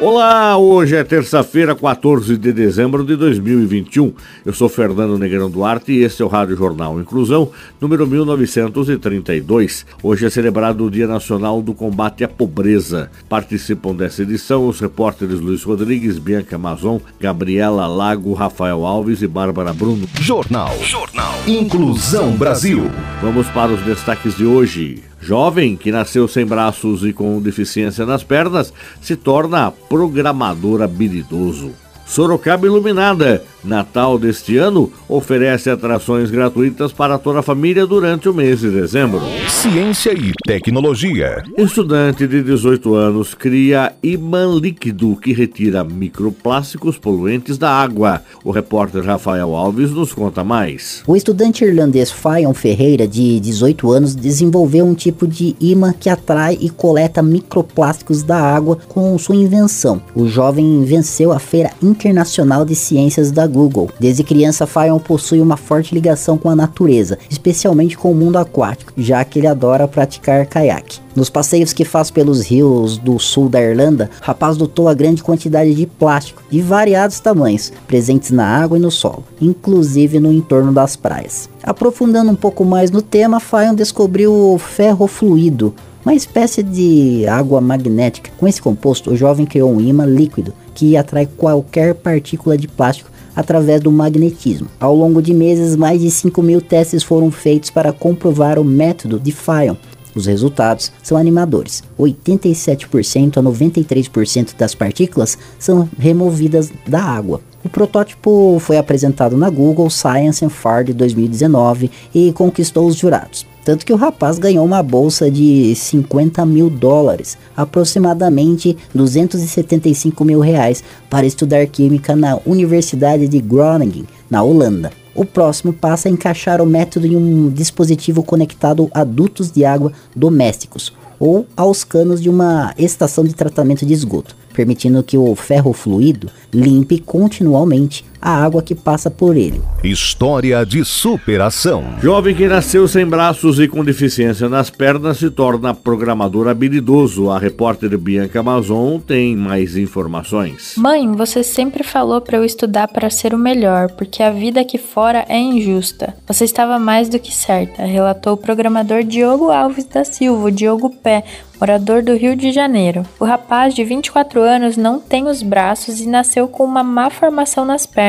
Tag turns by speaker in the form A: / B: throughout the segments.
A: Olá, hoje é terça-feira, 14 de dezembro de 2021. Eu sou Fernando Negrão Duarte e este é o Rádio Jornal Inclusão, número 1932. Hoje é celebrado o Dia Nacional do Combate à Pobreza. Participam dessa edição os repórteres Luiz Rodrigues, Bianca Amazon, Gabriela Lago, Rafael Alves e Bárbara Bruno.
B: Jornal. Jornal. Inclusão Brasil.
A: Vamos para os destaques de hoje. Jovem que nasceu sem braços e com deficiência nas pernas se torna programador habilidoso. Sorocaba Iluminada Natal deste ano oferece atrações gratuitas para toda a família durante o mês de dezembro.
B: Ciência e tecnologia.
A: Estudante de 18 anos cria imã líquido que retira microplásticos poluentes da água. O repórter Rafael Alves nos conta mais.
C: O estudante irlandês Fayon Ferreira, de 18 anos, desenvolveu um tipo de imã que atrai e coleta microplásticos da água com sua invenção. O jovem venceu a Feira Internacional de Ciências da Google. Desde criança, Fayon possui uma forte ligação com a natureza, especialmente com o mundo aquático, já que ele adora praticar caiaque. Nos passeios que faz pelos rios do sul da Irlanda, o rapaz dotou a grande quantidade de plástico de variados tamanhos, presentes na água e no solo, inclusive no entorno das praias. Aprofundando um pouco mais no tema, Fayon descobriu o ferro fluido, uma espécie de água magnética. Com esse composto, o jovem criou um imã líquido que atrai qualquer partícula de plástico através do magnetismo. Ao longo de meses, mais de 5 mil testes foram feitos para comprovar o método de Fayon. Os resultados são animadores. 87% a 93% das partículas são removidas da água. O protótipo foi apresentado na Google Science and Fard 2019 e conquistou os jurados. Tanto que o rapaz ganhou uma bolsa de 50 mil dólares, aproximadamente 275 mil reais, para estudar química na Universidade de Groningen, na Holanda. O próximo passa a encaixar o método em um dispositivo conectado a dutos de água domésticos ou aos canos de uma estação de tratamento de esgoto, permitindo que o ferro fluido limpe continuamente a água que passa por ele.
B: História de superação.
A: Jovem que nasceu sem braços e com deficiência nas pernas se torna programador habilidoso. A repórter Bianca Amazon tem mais informações.
D: Mãe, você sempre falou para eu estudar para ser o melhor, porque a vida aqui fora é injusta. Você estava mais do que certa, relatou o programador Diogo Alves da Silva, Diogo Pé, morador do Rio de Janeiro. O rapaz de 24 anos não tem os braços e nasceu com uma má formação nas pernas.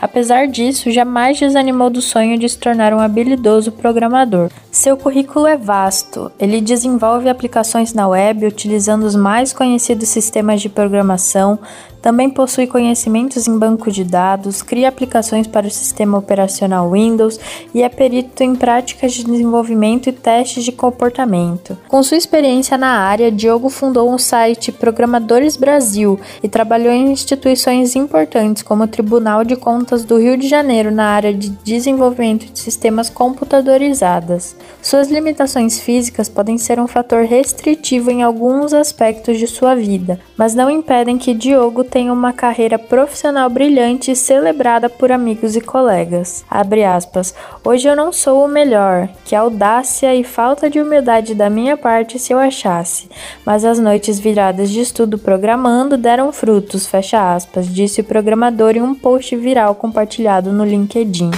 D: Apesar disso, jamais desanimou do sonho de se tornar um habilidoso programador. Seu currículo é vasto. Ele desenvolve aplicações na web utilizando os mais conhecidos sistemas de programação, também possui conhecimentos em banco de dados, cria aplicações para o sistema operacional Windows e é perito em práticas de desenvolvimento e testes de comportamento. Com sua experiência na área, Diogo fundou um site Programadores Brasil e trabalhou em instituições importantes como o Tribunal de Contas do Rio de Janeiro na área de desenvolvimento de sistemas computadorizadas. Suas limitações físicas podem ser um fator restritivo em alguns aspectos de sua vida, mas não impedem que Diogo tenha uma carreira profissional brilhante e celebrada por amigos e colegas. Aspas. Hoje eu não sou o melhor, que audácia e falta de humildade da minha parte se eu achasse, mas as noites viradas de estudo programando deram frutos, fecha aspas, disse o programador em um post viral compartilhado no LinkedIn.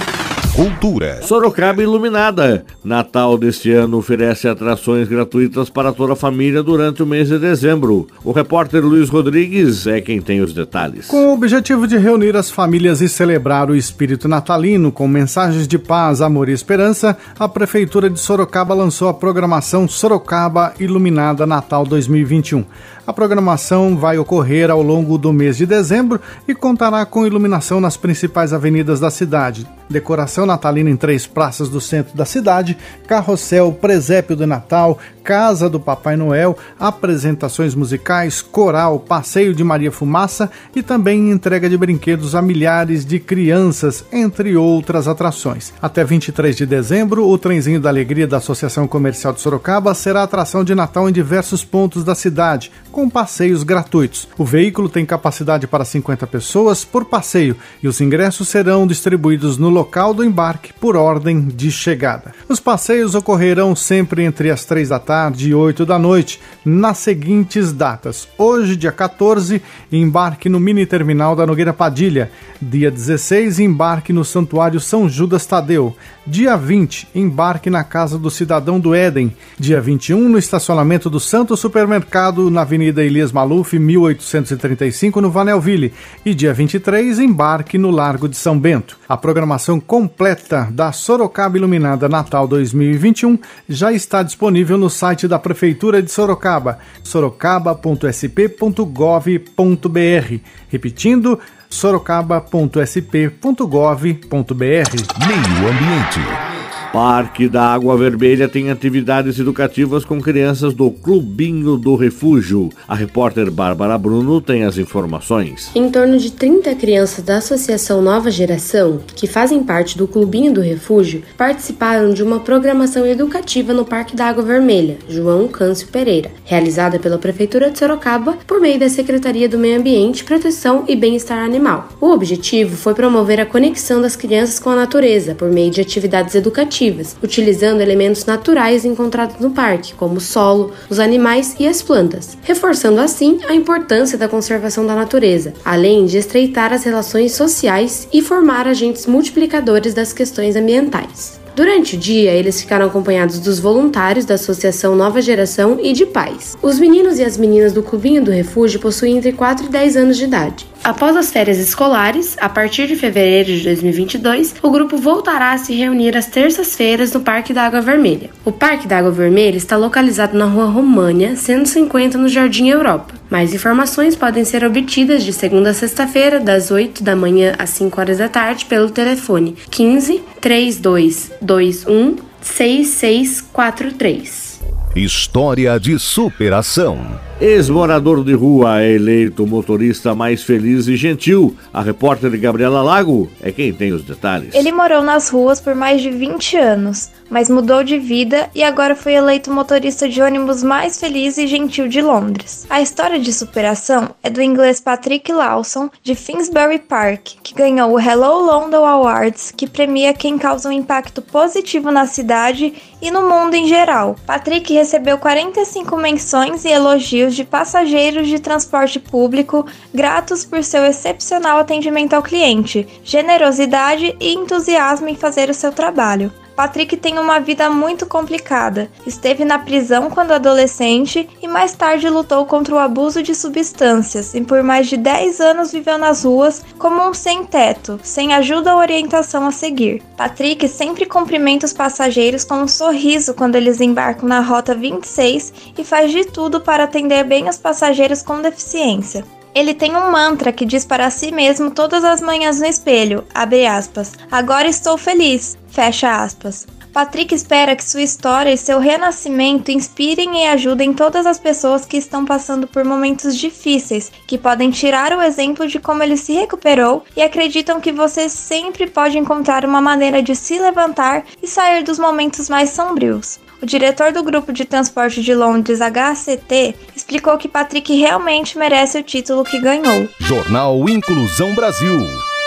B: Cultura.
A: Sorocaba Iluminada. Natal deste ano oferece atrações gratuitas para toda a família durante o mês de dezembro. O repórter Luiz Rodrigues é quem tem os detalhes.
E: Com o objetivo de reunir as famílias e celebrar o espírito natalino com mensagens de paz, amor e esperança, a Prefeitura de Sorocaba lançou a programação Sorocaba Iluminada Natal 2021. A programação vai ocorrer ao longo do mês de dezembro e contará com iluminação nas principais avenidas da cidade decoração natalina em três praças do centro da cidade, carrossel, presépio do Natal, casa do Papai Noel, apresentações musicais, coral, passeio de Maria Fumaça e também entrega de brinquedos a milhares de crianças, entre outras atrações. Até 23 de dezembro, o trenzinho da alegria da Associação Comercial de Sorocaba será atração de Natal em diversos pontos da cidade, com passeios gratuitos. O veículo tem capacidade para 50 pessoas por passeio e os ingressos serão distribuídos no local do embarque por ordem de chegada. Os passeios ocorrerão sempre entre as 3 da tarde e 8 da noite, nas seguintes datas. Hoje, dia 14, embarque no mini terminal da Nogueira Padilha. Dia 16, embarque no Santuário São Judas Tadeu. Dia 20, embarque na Casa do Cidadão do Éden. Dia 21, no estacionamento do Santo Supermercado, na Avenida Elias Maluf, 1835, no Vanelville. E dia 23, embarque no Largo de São Bento. A programação completa da Sorocaba Iluminada Natal 2021 já está disponível no site da Prefeitura de Sorocaba, sorocaba.sp.gov.br. Repetindo, sorocaba.sp.gov.br.
B: Meio Ambiente.
A: Parque da Água Vermelha tem atividades educativas com crianças do Clubinho do Refúgio. A repórter Bárbara Bruno tem as informações.
F: Em torno de 30 crianças da Associação Nova Geração, que fazem parte do Clubinho do Refúgio, participaram de uma programação educativa no Parque da Água Vermelha, João Câncio Pereira, realizada pela Prefeitura de Sorocaba por meio da Secretaria do Meio Ambiente, Proteção e Bem-Estar Animal. O objetivo foi promover a conexão das crianças com a natureza por meio de atividades educativas utilizando elementos naturais encontrados no parque, como o solo, os animais e as plantas, reforçando assim a importância da conservação da natureza, além de estreitar as relações sociais e formar agentes multiplicadores das questões ambientais. Durante o dia, eles ficaram acompanhados dos voluntários da Associação Nova Geração e de pais. Os meninos e as meninas do Clubinho do Refúgio possuem entre 4 e 10 anos de idade. Após as férias escolares, a partir de fevereiro de 2022, o grupo voltará a se reunir às terças-feiras no Parque da Água Vermelha. O Parque da Água Vermelha está localizado na Rua România, 150 no Jardim Europa. Mais informações podem ser obtidas de segunda a sexta-feira, das 8 da manhã às 5 horas da tarde, pelo telefone 15 3221 6643.
B: História de superação.
A: Ex-morador de rua é eleito motorista mais feliz e gentil. A repórter Gabriela Lago é quem tem os detalhes.
G: Ele morou nas ruas por mais de 20 anos, mas mudou de vida e agora foi eleito motorista de ônibus mais feliz e gentil de Londres. A história de superação é do inglês Patrick Lawson, de Finsbury Park, que ganhou o Hello London Awards, que premia quem causa um impacto positivo na cidade e no mundo em geral. Patrick recebeu 45 menções e elogios de passageiros de transporte público gratos por seu excepcional atendimento ao cliente, generosidade e entusiasmo em fazer o seu trabalho. Patrick tem uma vida muito complicada. Esteve na prisão quando adolescente e mais tarde lutou contra o abuso de substâncias e por mais de 10 anos viveu nas ruas como um sem-teto, sem ajuda ou orientação a seguir. Patrick sempre cumprimenta os passageiros com um sorriso quando eles embarcam na Rota 26 e faz de tudo para atender bem os passageiros com deficiência. Ele tem um mantra que diz para si mesmo todas as manhãs no espelho, abre aspas, agora estou feliz, fecha aspas. Patrick espera que sua história e seu renascimento inspirem e ajudem todas as pessoas que estão passando por momentos difíceis, que podem tirar o exemplo de como ele se recuperou e acreditam que você sempre pode encontrar uma maneira de se levantar e sair dos momentos mais sombrios. O diretor do grupo de transporte de Londres, HCT, explicou que Patrick realmente merece o título que ganhou.
B: Jornal Inclusão Brasil.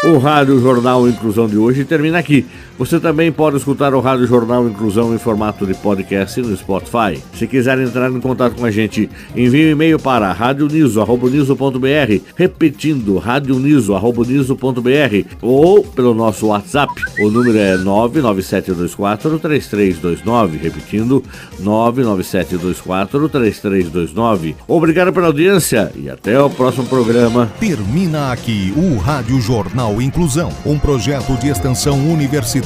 A: O Rádio Jornal Inclusão de hoje termina aqui. Você também pode escutar o Rádio Jornal Inclusão em formato de podcast no Spotify. Se quiser entrar em contato com a gente, envie um e-mail para radioniso.br, repetindo radioniso.br ou pelo nosso WhatsApp. O número é 997243329, repetindo 997243329. Obrigado pela audiência e até o próximo programa.
B: Termina aqui o Rádio Jornal Inclusão, um projeto de extensão universitária